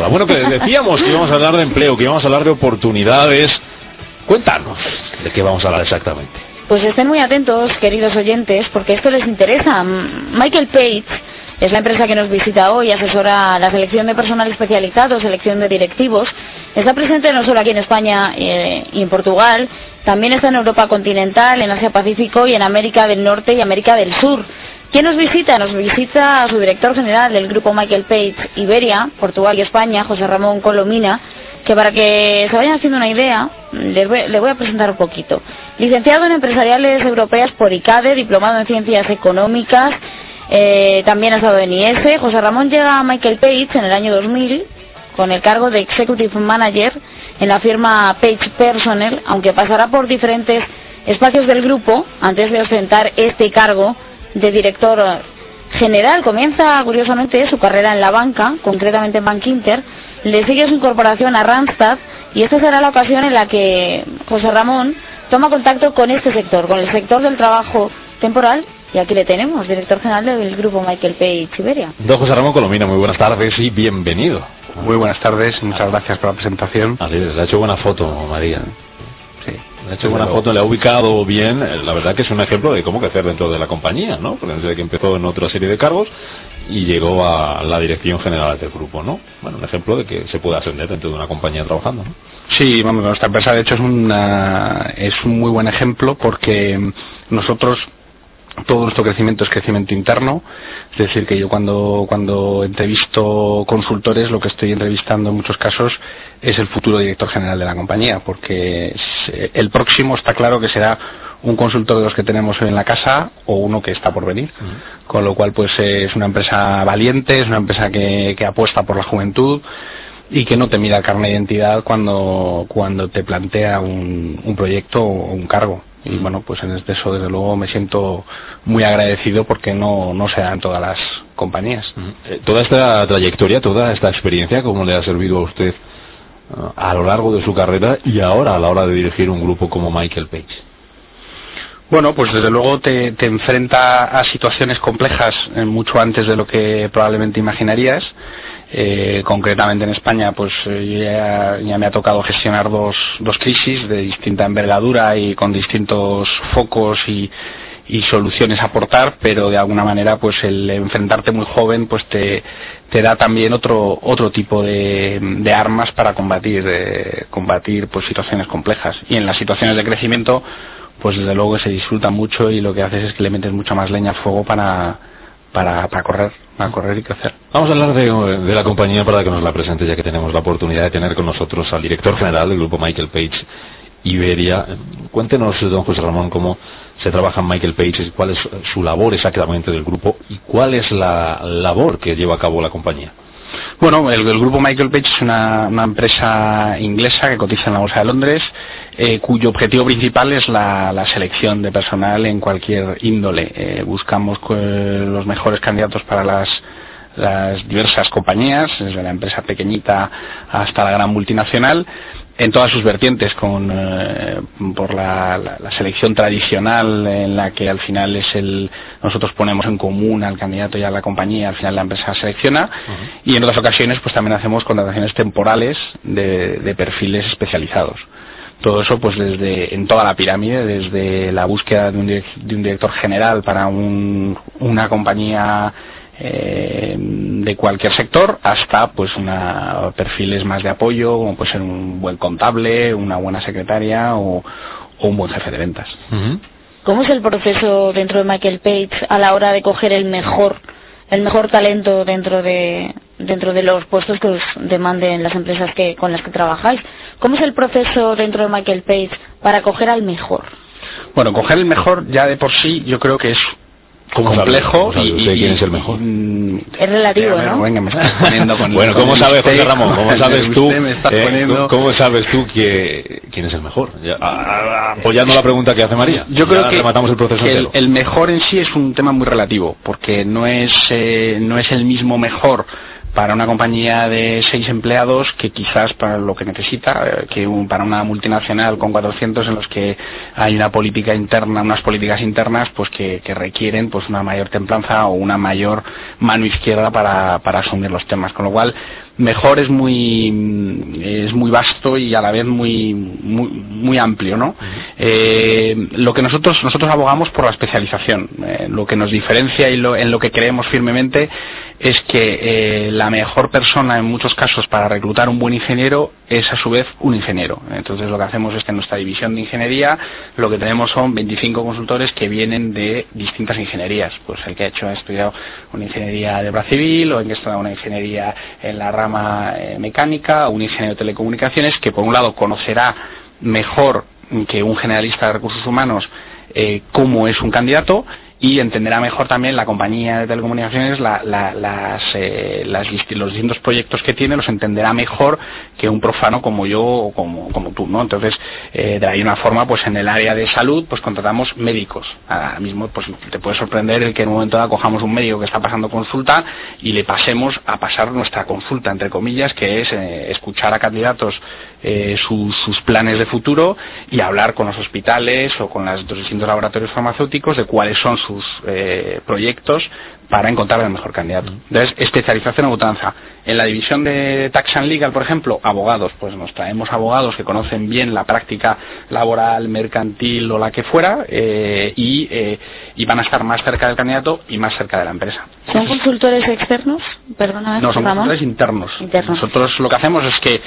Bueno, que decíamos que íbamos a hablar de empleo, que íbamos a hablar de oportunidades. Cuéntanos de qué vamos a hablar exactamente. Pues estén muy atentos, queridos oyentes, porque esto les interesa. Michael Page es la empresa que nos visita hoy, asesora la selección de personal especializado, selección de directivos. Está presente no solo aquí en España eh, y en Portugal, también está en Europa continental, en Asia Pacífico y en América del Norte y América del Sur. ¿Quién nos visita? Nos visita su director general del grupo Michael Page Iberia, Portugal y España, José Ramón Colomina, que para que se vayan haciendo una idea, le voy, a presentar un poquito. Licenciado en Empresariales Europeas por ICADE, diplomado en Ciencias Económicas, eh, también ha estado en IS. José Ramón llega a Michael Page en el año 2000 con el cargo de Executive Manager en la firma Page Personnel, aunque pasará por diferentes espacios del grupo antes de ostentar este cargo de director general. Comienza, curiosamente, su carrera en la banca, concretamente en Bank Inter, le sigue su incorporación a Randstad y esta será la ocasión en la que José Ramón toma contacto con este sector, con el sector del trabajo temporal y aquí le tenemos, director general del grupo Michael Page Siberia. Don José Ramón Colomina, muy buenas tardes y bienvenido. Muy buenas tardes, muchas gracias por la presentación. Así le ha hecho buena foto, María. Ha hecho buena foto, le ha ubicado bien. La verdad que es un ejemplo de cómo crecer dentro de la compañía, ¿no? Porque desde que empezó en otra serie de cargos y llegó a la dirección general del grupo, ¿no? Bueno, un ejemplo de que se puede ascender dentro de una compañía trabajando, ¿no? Sí, vamos, nuestra empresa de hecho es, una, es un muy buen ejemplo porque nosotros todo nuestro crecimiento es crecimiento interno, es decir, que yo cuando, cuando entrevisto consultores lo que estoy entrevistando en muchos casos es el futuro director general de la compañía, porque el próximo está claro que será un consultor de los que tenemos hoy en la casa o uno que está por venir. Con lo cual, pues es una empresa valiente, es una empresa que, que apuesta por la juventud y que no te mira carne de identidad cuando, cuando te plantea un, un proyecto o un cargo. Y bueno, pues en este eso desde luego me siento muy agradecido porque no, no se da en todas las compañías. Eh, toda esta trayectoria, toda esta experiencia, ¿cómo le ha servido a usted eh, a lo largo de su carrera y ahora a la hora de dirigir un grupo como Michael Page? Bueno, pues desde luego te, te enfrenta a situaciones complejas eh, mucho antes de lo que probablemente imaginarías eh, concretamente en España, pues eh, ya, me ha tocado gestionar dos, dos crisis de distinta envergadura y con distintos focos y, soluciones a aportar, pero de alguna manera, pues el enfrentarte muy joven, pues te, te da también otro otro tipo de, de armas para combatir eh, combatir pues situaciones complejas. Y en las situaciones de crecimiento, pues desde luego se disfruta mucho y lo que haces es que le metes mucha más leña al fuego para para, para correr, para correr y crecer. Vamos a hablar de, la compañía para que nos la presente, ya que tenemos la oportunidad de tener con nosotros al director general del grupo Michael Page Iberia. Cuéntenos, don José Ramón, cómo se trabaja en Michael Page, cuál es su labor exactamente del grupo y cuál es la labor que lleva a cabo la compañía. Bueno, el, grupo Michael Page es una, empresa inglesa que cotiza en la Bolsa de Londres, eh, cuyo objetivo principal es la, selección de personal en cualquier índole. Eh, buscamos eh, los mejores candidatos para las diversas compañías, desde la empresa pequeñita hasta la gran multinacional, en todas sus vertientes, con, eh, por la, selección tradicional en la que al final es el nosotros ponemos en común al candidato y a la compañía, al final la empresa selecciona, y en otras ocasiones pues también hacemos contrataciones temporales de, perfiles especializados. Todo eso pues desde en toda la pirámide, desde la búsqueda de un, de un director general para un, una compañía eh, de cualquier sector hasta pues una perfiles más de apoyo como puede ser un buen contable una buena secretaria o, un buen jefe de ventas ¿Cómo es el proceso dentro de Michael Page a la hora de coger el mejor el mejor talento dentro de dentro de los puestos que os demanden las empresas que con las que trabajáis? ¿Cómo es el proceso dentro de Michael Page para coger al mejor? Bueno, coger el mejor ya de por sí yo creo que es complejo y, quién es el mejor es relativo ¿no? Venga, me estás poniendo con bueno cómo sabes José Ramón cómo sabes tú eh, cómo sabes tú que quién es el mejor apoyando la pregunta que hace María. Yo creo que, el, proceso el, el, mejor en sí es un tema muy relativo porque no es eh, no es el mismo mejor para una compañía de seis empleados que quizás para lo que necesita, eh, que para una multinacional con 400 en los que hay una política interna, unas políticas internas, pues que, requieren pues una mayor templanza o una mayor mano izquierda para, para asumir los temas. Con lo cual, mejor es muy es muy vasto y a la vez muy muy, muy amplio no eh, lo que nosotros nosotros abogamos por la especialización. Eh, lo que nos diferencia y lo, en lo que creemos firmemente es que eh, la mejor persona en muchos casos para reclutar un buen ingeniero es a su vez un ingeniero. Entonces lo que hacemos es que en nuestra división de ingeniería lo que tenemos son 25 consultores que vienen de distintas ingenierías. Pues el que ha hecho ha estudiado una ingeniería de obra civil o en que ha estudiado una ingeniería en la rama eh, mecánica, un ingeniero de telecomunicaciones que por un lado conocerá mejor que un generalista de recursos humanos eh, cómo es un candidato y entenderá mejor también la compañía de telecomunicaciones eh, los distintos proyectos que tiene los entenderá mejor que un profano como yo o como, como tú no entonces eh, de ahí una forma pues en el área de salud pues contratamos médicos. Ahora mismo pues te puede sorprender el que en un momento dado cojamos un médico que está pasando consulta y le pasemos a pasar nuestra consulta entre comillas que es eh, escuchar a candidatos sus, sus, planes de futuro y hablar con los hospitales o con los distintos laboratorios farmacéuticos de cuáles son sus eh, proyectos para encontrar el mejor candidato. Entonces, especialización en mutanza. En la división de Tax and Legal, por ejemplo, abogados, pues nos traemos abogados que conocen bien la práctica laboral, mercantil o la que fuera eh, y, eh, y, van a estar más cerca del candidato y más cerca de la empresa. ¿Son consultores externos? Perdona, no, son consultores internos. Nosotros lo que hacemos es que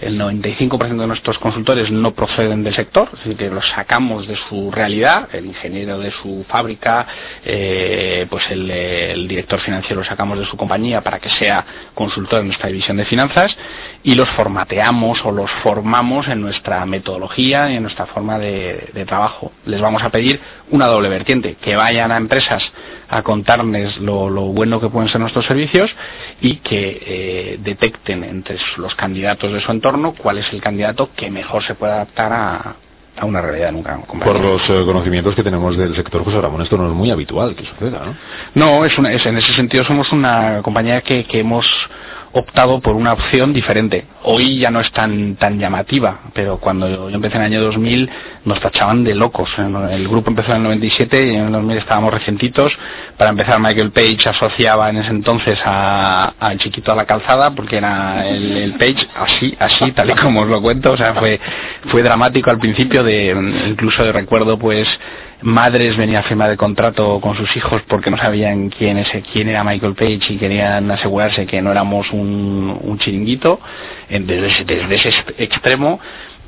el 95% de nuestros consultores no proceden del sector, es decir, que los sacamos de su realidad, el ingeniero de su fábrica, eh, pues el, director financiero lo sacamos de su compañía para que sea consultor en nuestra división de finanzas y los formateamos o los formamos en nuestra metodología y en nuestra forma de, trabajo. Les vamos a pedir una doble vertiente, que vayan a empresas a contarles lo, bueno que pueden ser nuestros servicios y que eh, detecten entre los candidatos de su entorno cuál es el candidato que mejor se puede adaptar a, una realidad nunca Por los eh, conocimientos que tenemos del sector José Ramón, esto no es muy habitual que suceda, ¿no? No, es, es en ese sentido somos una compañía que, que hemos optado por una opción diferente. Hoy ya no es tan tan llamativa, pero cuando yo empecé en el año 2000 nos tachaban de locos. El grupo empezó en el 97 y en el 2000 estábamos recientitos. Para empezar, Michael Page asociaba en ese entonces al chiquito a la calzada porque era el, Page así, así, tal y como os lo cuento. O sea, fue fue dramático al principio de incluso de recuerdo pues madres venían a firmar el contrato con sus hijos porque no sabían quién, es, quién era Michael Page y querían asegurarse que no éramos un, chiringuito desde ese, ese extremo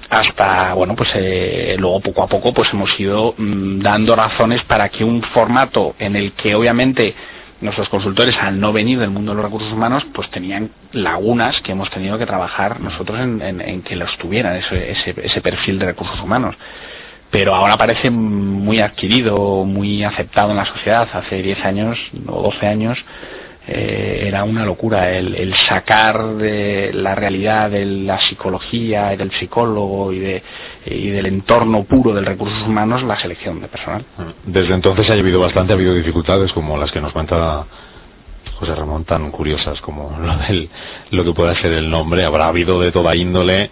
hasta bueno pues eh, luego poco a poco pues hemos ido mm, dando razones para que un formato en el que obviamente nuestros consultores al no venir del mundo de los recursos humanos pues tenían lagunas que hemos tenido que trabajar nosotros en, que los tuvieran ese, ese perfil de recursos humanos pero ahora parece muy adquirido, muy aceptado en la sociedad. Hace 10 años o 12 años eh, era una locura el, sacar de la realidad de la psicología y del psicólogo y, de, del entorno puro del recursos humanos la selección de personal. Desde entonces ha habido bastante, ha habido dificultades como las que nos cuenta José Ramón, tan curiosas como lo, del, lo que pueda ser el nombre. Habrá habido de toda índole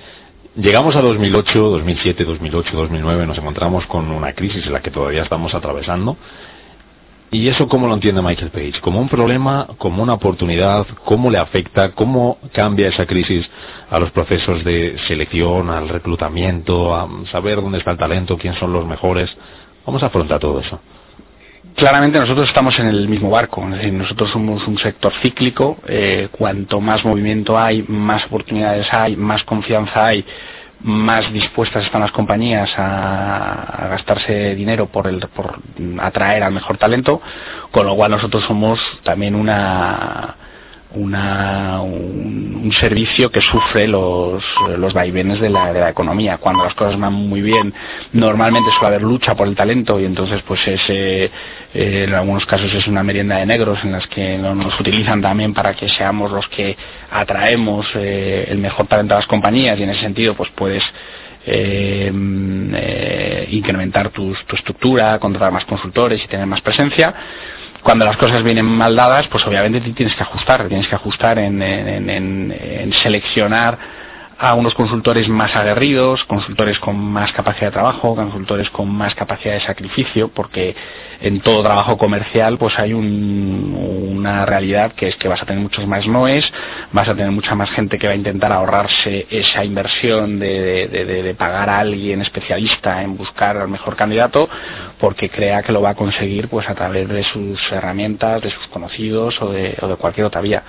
Llegamos a 2008, 2007, 2008, 2009, nos encontramos con una crisis en la que todavía estamos atravesando. ¿Y eso cómo lo entiende Michael Page? ¿Como un problema, como una oportunidad? ¿Cómo le afecta? ¿Cómo cambia esa crisis a los procesos de selección, al reclutamiento, a saber dónde está el talento, quién son los mejores? Vamos a afrontar todo eso claramente nosotros estamos en el mismo barco, es decir, nosotros somos un sector cíclico, eh, cuanto más movimiento hay, más oportunidades hay, más confianza hay, más dispuestas están las compañías a, gastarse dinero por, el, por atraer al mejor talento, con lo cual nosotros somos también una una, un, servicio que sufre los, los vaivenes de la, de la economía. Cuando las cosas van muy bien, normalmente suele haber lucha por el talento y entonces pues ese, eh, en algunos casos es una merienda de negros en las que nos utilizan también para que seamos los que atraemos eh, el mejor talento a las compañías y en ese sentido pues puedes eh, incrementar tu, tu estructura, contratar más consultores y tener más presencia cuando las cosas vienen mal dadas, pues obviamente tienes que ajustar, tienes que ajustar en, seleccionar a unos consultores más aguerridos, consultores con más capacidad de trabajo, consultores con más capacidad de sacrificio, porque en todo trabajo comercial pues hay una realidad que es que vas a tener muchos más noes, vas a tener mucha más gente que va a intentar ahorrarse esa inversión de, pagar a alguien especialista en buscar al mejor candidato, porque crea que lo va a conseguir pues a través de sus herramientas, de sus conocidos o de cualquier otra vía.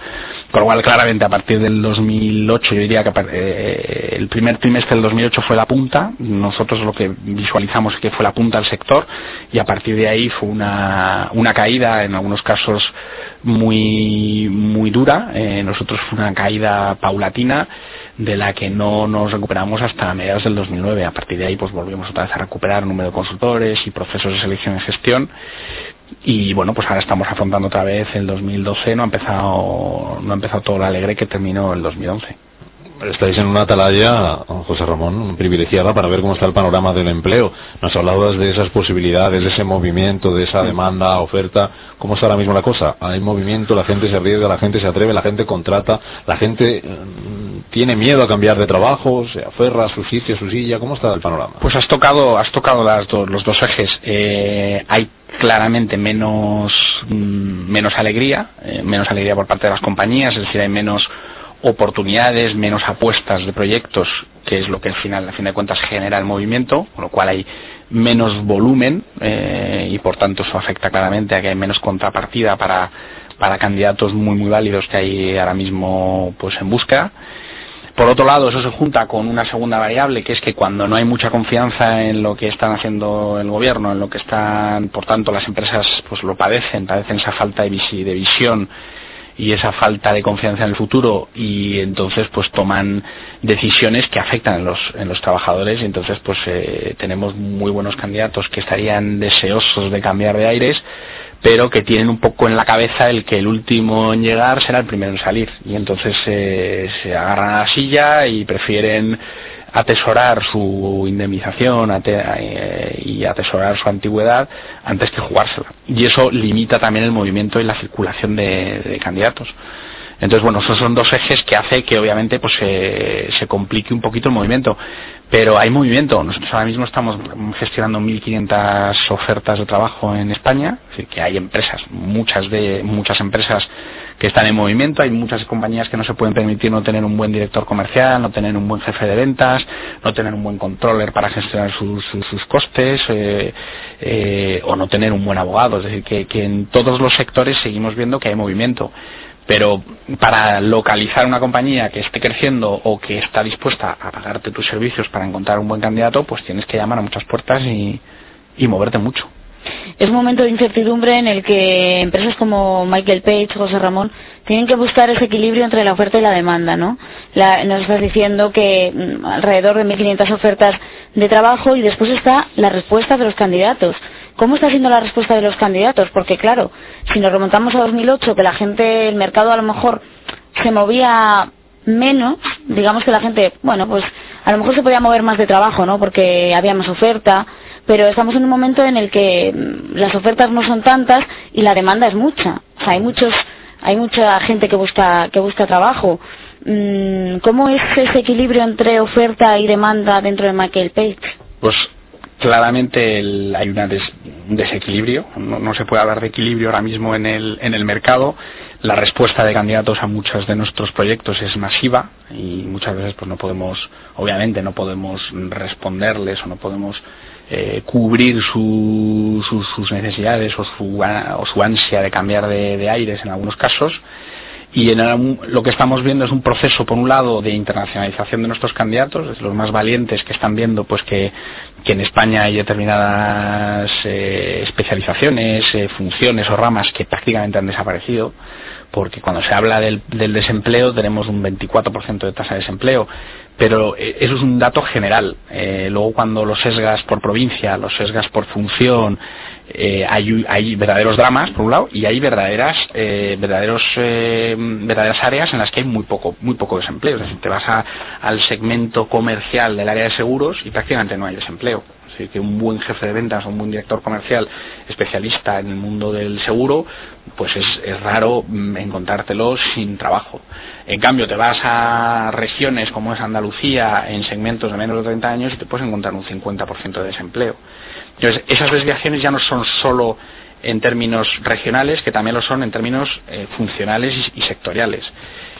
Con lo cual, claramente, a partir del 2008, yo diría que eh, el primer trimestre del 2008 fue la punta, nosotros lo que visualizamos es que fue la punta del sector y a partir de ahí fue una, una caída, en algunos casos muy, muy dura, eh, nosotros fue una caída paulatina de la que no nos recuperamos hasta mediados del 2009. A partir de ahí, pues volvimos otra vez a recuperar el número de consultores y procesos de selección y gestión. Y bueno, pues ahora estamos afrontando otra vez el 2012. No ha empezado, no ha empezado todo lo alegre que terminó el 2011 estáis en una atalaya, José Ramón, privilegiada para ver cómo está el panorama del empleo. Nos hablabas de esas posibilidades, de ese movimiento, de esa demanda, oferta. ¿Cómo está ahora mismo la cosa? Hay movimiento, la gente se arriesga, la gente se atreve, la gente contrata, la gente mm, tiene miedo a cambiar de trabajo, se aferra a su sitio, a su silla. ¿Cómo está el panorama? Pues has tocado, has tocado las los dos ejes. Eh, hay claramente menos, mm, menos alegría, eh, menos alegría por parte de las compañías, es decir, hay menos oportunidades, menos apuestas de proyectos, que es lo que al final, a fin de cuentas, genera el movimiento, con lo cual hay menos volumen eh, y por tanto eso afecta claramente a que hay menos contrapartida para, para candidatos muy muy válidos que hay ahora mismo pues en busca. Por otro lado, eso se junta con una segunda variable, que es que cuando no hay mucha confianza en lo que están haciendo el gobierno, en lo que están, por tanto, las empresas pues lo padecen, padecen esa falta de, visión y esa falta de confianza en el futuro y entonces pues toman decisiones que afectan en los, en los trabajadores y entonces pues eh, tenemos muy buenos candidatos que estarían deseosos de cambiar de aires pero que tienen un poco en la cabeza el que el último en llegar será el primero en salir y entonces eh, se agarran a la silla y prefieren atesorar su indemnización eh, y atesorar su antigüedad antes que jugársela. Y eso limita también el movimiento y la circulación de, candidatos. Entonces, bueno, esos son dos ejes que hace que obviamente pues se complique un poquito el movimiento pero hay movimiento. Nosotros ahora mismo estamos gestionando 1.500 ofertas de trabajo en España, es decir, que hay empresas, muchas de muchas empresas que están en movimiento, hay muchas compañías que no se pueden permitir no tener un buen director comercial, no tener un buen jefe de ventas, no tener un buen controller para gestionar sus, costes eh, eh, o no tener un buen abogado. Es decir, que en todos los sectores seguimos viendo que hay movimiento pero para localizar una compañía que esté creciendo o que está dispuesta a pagarte tus servicios para encontrar un buen candidato, pues tienes que llamar a muchas puertas y, moverte mucho. Es un momento de incertidumbre en el que empresas como Michael Page, José Ramón, tienen que buscar ese equilibrio entre la oferta y la demanda, ¿no? nos estás diciendo que mm, alrededor de 1.500 ofertas de trabajo y después está la respuesta de los candidatos. ¿Cómo está siendo la respuesta de los candidatos? Porque claro, si nos remontamos a 2008, que la gente, el mercado a lo mejor se movía menos, digamos que la gente, bueno, pues a lo mejor se podía mover más de trabajo, ¿no? Porque había más oferta, pero estamos en un momento en el que mm, las ofertas no son tantas y la demanda es mucha. O sea, hay muchos, hay mucha gente que busca, que busca trabajo. Mm, ¿Cómo es ese equilibrio entre oferta y demanda dentro de Michael Page? Pues claramente hay un desequilibrio, no, se puede hablar de equilibrio ahora mismo en el, mercado. La respuesta de candidatos a muchos de nuestros proyectos es masiva y muchas veces pues no podemos, obviamente no podemos responderles o no podemos eh, cubrir sus necesidades o su ansia de cambiar de aires en algunos casos y en lo que estamos viendo es un proceso, por un lado, de internacionalización de nuestros candidatos, los más valientes que están viendo pues que, en España hay determinadas eh, especializaciones, eh, funciones o ramas que prácticamente han desaparecido, porque cuando se habla del, desempleo tenemos un 24% de tasa de desempleo, pero eh, eso es un dato general. luego cuando lo sesgas por provincia, lo sesgas por función, eh, hay, verdaderos dramas por un lado y hay verdaderas eh, verdaderos eh, verdaderas áreas en las que hay muy poco muy poco desempleo. Es decir te vas al segmento comercial del área de seguros y prácticamente no hay desempleo Es que un buen jefe de ventas o un buen director comercial especialista en el mundo del seguro, pues es, es raro mm, encontrártelo sin trabajo. En cambio, te vas a regiones como es Andalucía, en segmentos de menos de 30 años, y te puedes encontrar un 50% de desempleo. Entonces, esas desviaciones ya no son solo en términos regionales, que también lo son en términos eh, funcionales y, sectoriales.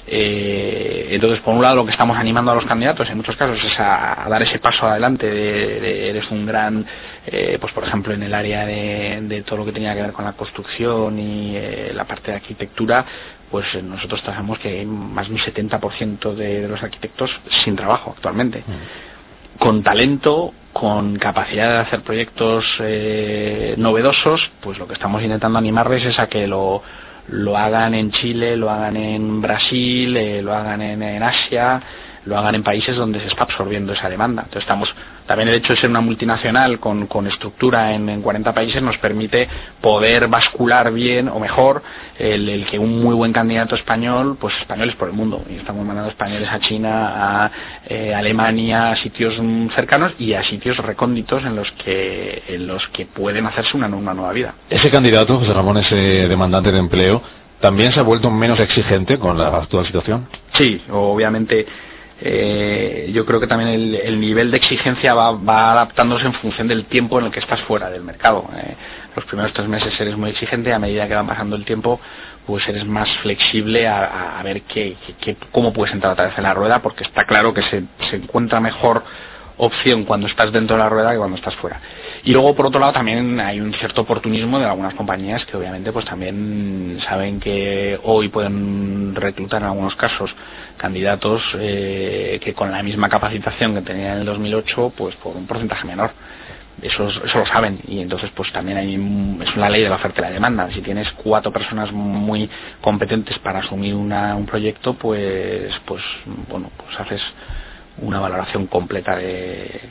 Eh, entonces, por un lado, lo que estamos animando a los candidatos en muchos casos es a, dar ese paso adelante de, eres un gran, eh, pues por ejemplo, en el área de, todo lo que tenía que ver con la construcción y la parte de arquitectura, pues nosotros trabajamos que hay más de un 70% de, los arquitectos sin trabajo actualmente. Mm. Con talento con capacidad de hacer proyectos eh, novedosos, pues lo que estamos intentando animarles es a que lo, lo hagan en Chile, lo hagan en Brasil, eh, lo hagan en Asia, lo hagan en países donde se está absorbiendo esa demanda. Entonces estamos, también el hecho de ser una multinacional con, con estructura en, en, 40 países nos permite poder bascular bien o mejor el, que un muy buen candidato español, pues españoles por el mundo. Y estamos mandando españoles a China, a eh, Alemania, a sitios cercanos y a sitios recónditos en los que, en los que pueden hacerse una, una nueva vida. Ese candidato, José Ramón, ese demandante de empleo, ¿también se ha vuelto menos exigente con la actual situación? Sí, obviamente eh, yo creo que también el, nivel de exigencia va, adaptándose en función del tiempo en el que estás fuera del mercado. Eh, los primeros tres meses eres muy exigente, a medida que va pasando el tiempo, pues eres más flexible a, ver qué, cómo puedes entrar otra vez en la rueda, porque está claro que se, se encuentra mejor opción cuando estás dentro de la rueda que cuando estás fuera. Y luego, por otro lado, también hay un cierto oportunismo de algunas compañías que obviamente pues también saben que hoy pueden reclutar en algunos casos candidatos eh, que con la misma capacitación que tenían en el 2008, pues por un porcentaje menor. Eso, eso lo saben y entonces pues también hay es una ley de la oferta la demanda si tienes cuatro personas muy competentes para asumir una, un proyecto pues pues bueno pues haces una valoración completa de,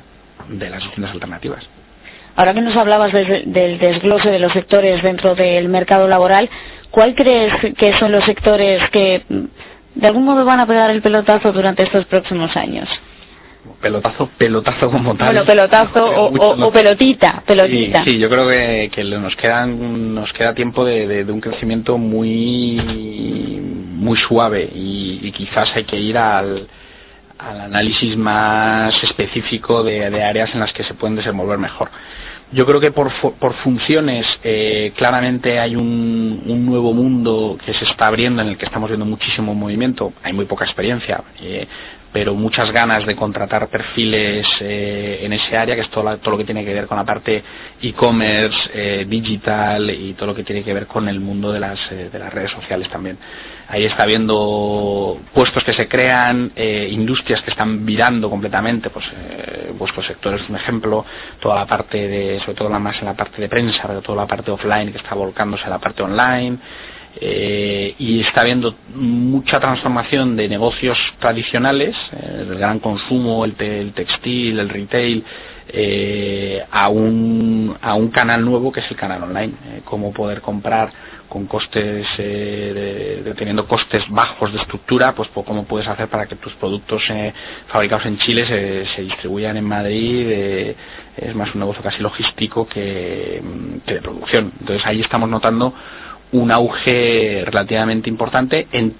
las distintas alternativas. Ahora que nos hablabas del desglose de los sectores dentro del mercado laboral, ¿cuál crees que son los sectores que de algún modo van a pegar el pelotazo durante estos próximos años? Pelotazo, pelotazo como tal. Bueno, pelotazo o, pelotita, pelotita. Sí, yo creo que, nos, quedan, nos queda tiempo de, un crecimiento muy, muy suave y quizás hay que ir al, al análisis más específico de, áreas en las que se pueden desenvolver mejor. Yo creo que por, por funciones eh, claramente hay un, un, nuevo mundo que se está abriendo en el que estamos viendo muchísimo movimiento. Hay muy poca experiencia. Eh, pero muchas ganas de contratar perfiles eh, en ese área, que es todo, lo que tiene que ver con la parte e-commerce, eh, digital y todo lo que tiene que ver con el mundo de las, eh, de las redes sociales también. Ahí está habiendo puestos que se crean, industrias que están virando completamente, pues vuestro sector es un ejemplo, toda la parte de, sobre todo la más en la parte de prensa, toda la parte offline que está volcándose a la parte online. Eh, y está habiendo mucha transformación de negocios tradicionales, eh, el gran consumo, el, textil, el retail, eh, a, un, a un canal nuevo que es el canal online. cómo poder comprar con costes, de, teniendo costes bajos de estructura, pues, pues cómo puedes hacer para que tus productos fabricados en Chile se, se distribuyan en Madrid. es más un negocio casi logístico que, que de producción. Entonces ahí estamos notando un auge relativamente importante en,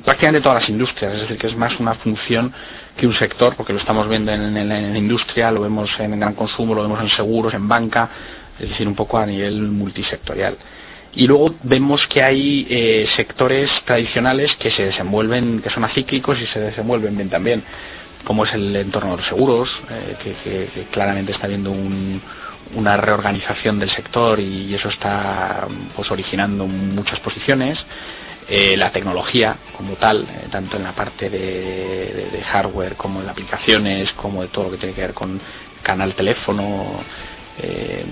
prácticamente todas las industrias, es decir, que es más una función que un sector, porque lo estamos viendo en, la industria, lo vemos en gran consumo, lo vemos en seguros, en banca, es decir, un poco a nivel multisectorial. Y luego vemos que hay eh, sectores tradicionales que se desenvuelven, que son acíclicos y se desenvuelven bien también, como es el entorno de los seguros, eh, que claramente está viendo un, una reorganización del sector y eso está pues originando muchas posiciones. Eh, la tecnología como tal eh, tanto en la parte de, hardware como en aplicaciones como de todo lo que tiene que ver con canal teléfono eh,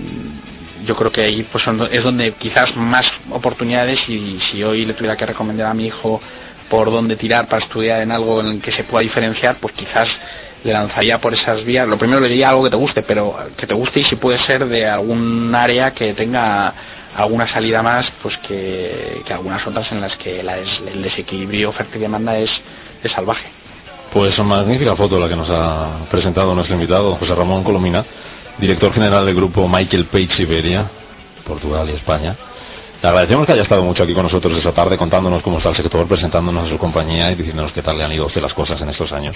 yo creo que ahí pues es donde quizás más oportunidades y si hoy le tuviera que recomendar a mi hijo por dónde tirar para estudiar en algo en el que se pueda diferenciar pues quizás lanzaría por esas vías. Lo primero le diría algo que te guste, pero que te guste y si puede ser de algún área que tenga alguna salida más, pues que, algunas otras en las que el desequilibrio oferta y demanda es, es salvaje. Pues una magnífica foto la que nos ha presentado nuestro invitado, José Ramón Colomina, director general del grupo Michael Page Iberia, Portugal y España. Le agradecemos que haya estado mucho aquí con nosotros esta tarde contándonos cómo está el sector, presentándonos a su compañía y diciéndonos qué tal le han ido a usted las cosas en estos años.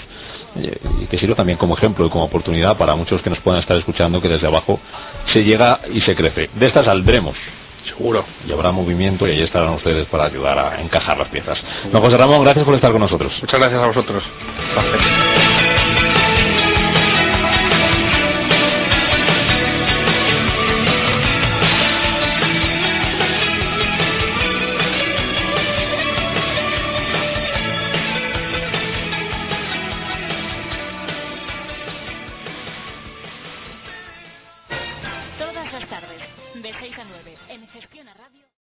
Y que sirva también como ejemplo y como oportunidad para muchos que nos puedan estar escuchando que desde abajo se llega y se crece. De esta saldremos. Seguro. Y habrá movimiento y ahí estarán ustedes para ayudar a encajar las piezas. Don José Ramón, gracias por estar con nosotros. Muchas gracias a vosotros.